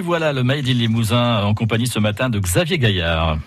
voilà, le Made in Limousin en compagnie ce matin de Xavier Gaillard.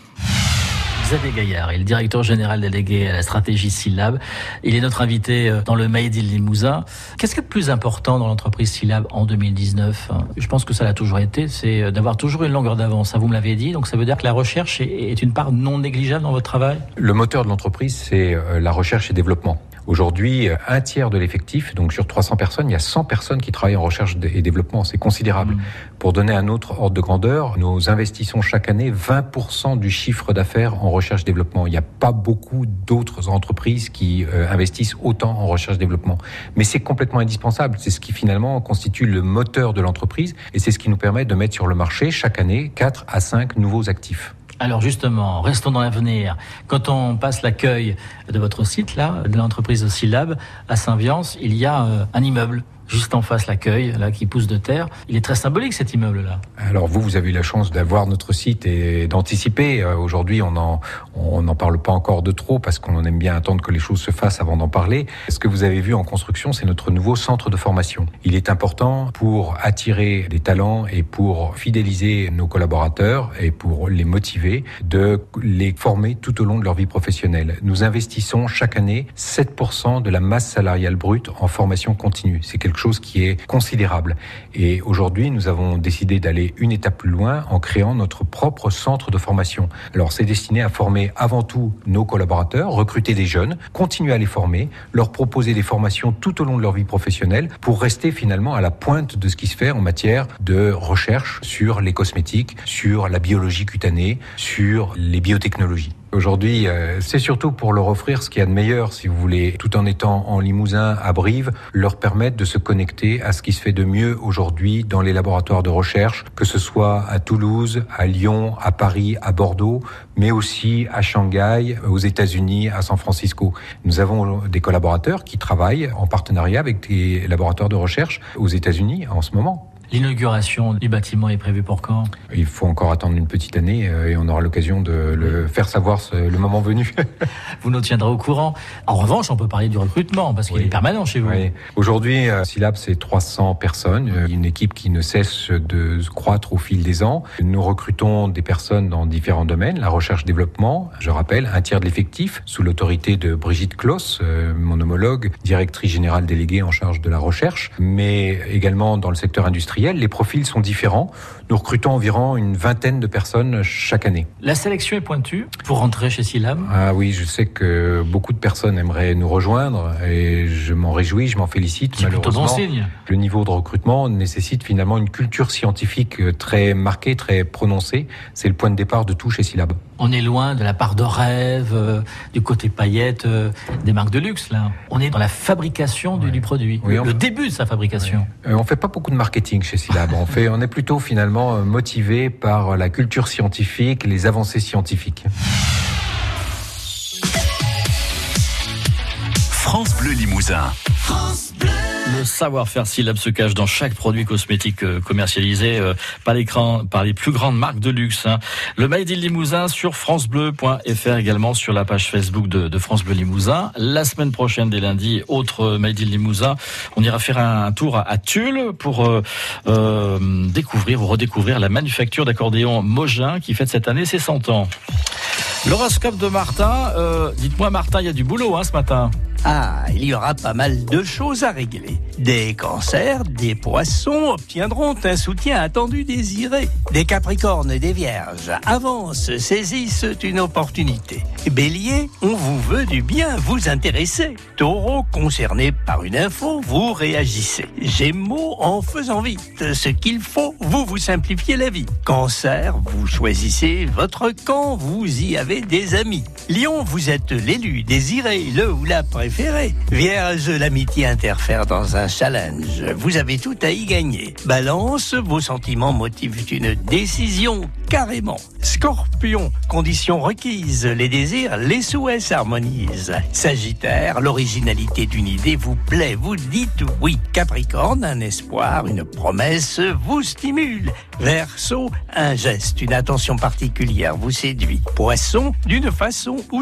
Xavier Gaillard est le directeur général délégué à la stratégie Syllab. Il est notre invité euh, dans le Made in Limousin. Qu'est-ce qui est le plus important dans l'entreprise Syllab en 2019 Je pense que ça l'a toujours été, c'est euh, d'avoir toujours une longueur d'avance. Vous me l'avez dit. Donc ça veut dire que la recherche est une part non négligeable dans votre travail? Le moteur de l'entreprise, c'est euh, la recherche et développement. Aujourd'hui, un tiers de l'effectif, donc sur 300 personnes, il y a 100 personnes qui travaillent en recherche et développement. C'est considérable. Mmh. Pour donner un autre ordre de grandeur, nous investissons chaque année 20% du chiffre d'affaires en recherche et développement. Il n'y a pas beaucoup d'autres entreprises qui euh, investissent autant en recherche et développement. Mais c'est complètement indispensable. C'est ce qui finalement constitue le moteur de l'entreprise et c'est ce qui nous permet de mettre sur le marché chaque année 4 à 5 nouveaux actifs. Alors justement, restons dans l'avenir. Quand on passe l'accueil de votre site, là, de l'entreprise Syllab, à Saint-Viance, il y a euh, un immeuble juste en face l'accueil, là, qui pousse de terre. Il est très symbolique cet immeuble-là. Alors vous, vous avez eu la chance d'avoir notre site et d'anticiper. Euh, aujourd'hui, on n'en on n'en parle pas encore de trop parce qu'on aime bien attendre que les choses se fassent avant d'en parler. Ce que vous avez vu en construction, c'est notre nouveau centre de formation. Il est important pour attirer des talents et pour fidéliser nos collaborateurs et pour les motiver de les former tout au long de leur vie professionnelle. Nous investissons chaque année 7% de la masse salariale brute en formation continue. C'est quelque chose qui est considérable. Et aujourd'hui, nous avons décidé d'aller une étape plus loin en créant notre propre centre de formation. Alors, c'est destiné à former avant tout nos collaborateurs, recruter des jeunes, continuer à les former, leur proposer des formations tout au long de leur vie professionnelle pour rester finalement à la pointe de ce qui se fait en matière de recherche sur les cosmétiques, sur la biologie cutanée, sur les biotechnologies. Aujourd'hui, euh, c'est surtout pour leur offrir ce qu'il y a de meilleur, si vous voulez, tout en étant en Limousin, à Brive, leur permettre de se connecter à ce qui se fait de mieux aujourd'hui dans les laboratoires de recherche, que ce soit à Toulouse, à Lyon, à Paris, à Bordeaux, mais aussi à Shanghai, aux États-Unis, à San Francisco. Nous avons des collaborateurs qui travaillent en partenariat avec des laboratoires de recherche aux États-Unis en ce moment. L'inauguration du bâtiment est prévue pour quand? Il faut encore attendre une petite année euh, et on aura l'occasion de le faire savoir le moment venu. vous nous tiendrez au courant. En revanche, on peut parler du recrutement parce qu'il est permanent chez vous. Oui. Aujourd'hui, euh, Silab, c'est 300 personnes, euh, une équipe qui ne cesse de croître au fil des ans. Nous recrutons des personnes dans différents domaines, la recherche-développement, je rappelle, un tiers de l'effectif, sous l'autorité de Brigitte Kloss, mon homologue, directrice générale déléguée en charge de la recherche, mais également dans le secteur industriel les profils sont différents. Nous recrutons environ une vingtaine de personnes chaque année. La sélection est pointue pour rentrer chez Silam Ah oui, je sais que beaucoup de personnes aimeraient nous rejoindre et je m'en réjouis, je m'en félicite. Malheureusement, bon signe. le niveau de recrutement nécessite finalement une culture scientifique très marquée, très prononcée. C'est le point de départ de tout chez Silab. On est loin de la part de rêve, euh, du côté paillette euh, des marques de luxe là. On est dans la fabrication du, produit, le, début de sa fabrication. Euh, on fait pas beaucoup de marketing chez Silab. on fait, on est plutôt finalement motivé par la culture scientifique, les avancées scientifiques. France Bleu Limousin. France Bleu. Le savoir-faire Syllab se cache dans chaque produit cosmétique euh, commercialisé euh, par, les plus grandes marques de luxe. Hein. Le Made in Limousin sur francebleu.fr également sur la page Facebook de, France Bleu Limousin. La semaine prochaine, dès lundi, autre Made in Limousin. On ira faire un, tour à, Tulle pour euh, découvrir ou redécouvrir la manufacture d'accordéon Mogin qui fête cette année ses 100 ans. L'horoscope de Martin. Dites-moi Martin, il y a du boulot hein, ce matin. Ah, il y aura pas mal de choses à régler. Des cancers, des poissons obtiendront un soutien attendu désiré. Des capricornes des vierges avancent, saisissent une opportunité. Bélier, on vous veut du bien, vous intéressez. Taureau, concerné par une info, vous réagissez. Gémeaux, en faisant vite ce qu'il faut, vous vous simplifiez la vie. Cancer, vous choisissez votre camp, vous y avez des amis. Lion, vous êtes l'élu, désiré, le ou la préférée Vierge, l'amitié interfère dans un challenge. Vous avez tout à y gagner. Balance, vos sentiments motivent une décision carrément. Scorpion, conditions requises, les désirs, les souhaits s'harmonisent. Sagittaire, l'originalité d'une idée vous plaît, vous dites oui. Capricorne, un espoir, une promesse vous stimule. Verseau, un geste, une attention particulière vous séduit. Poisson, d'une façon ou d'une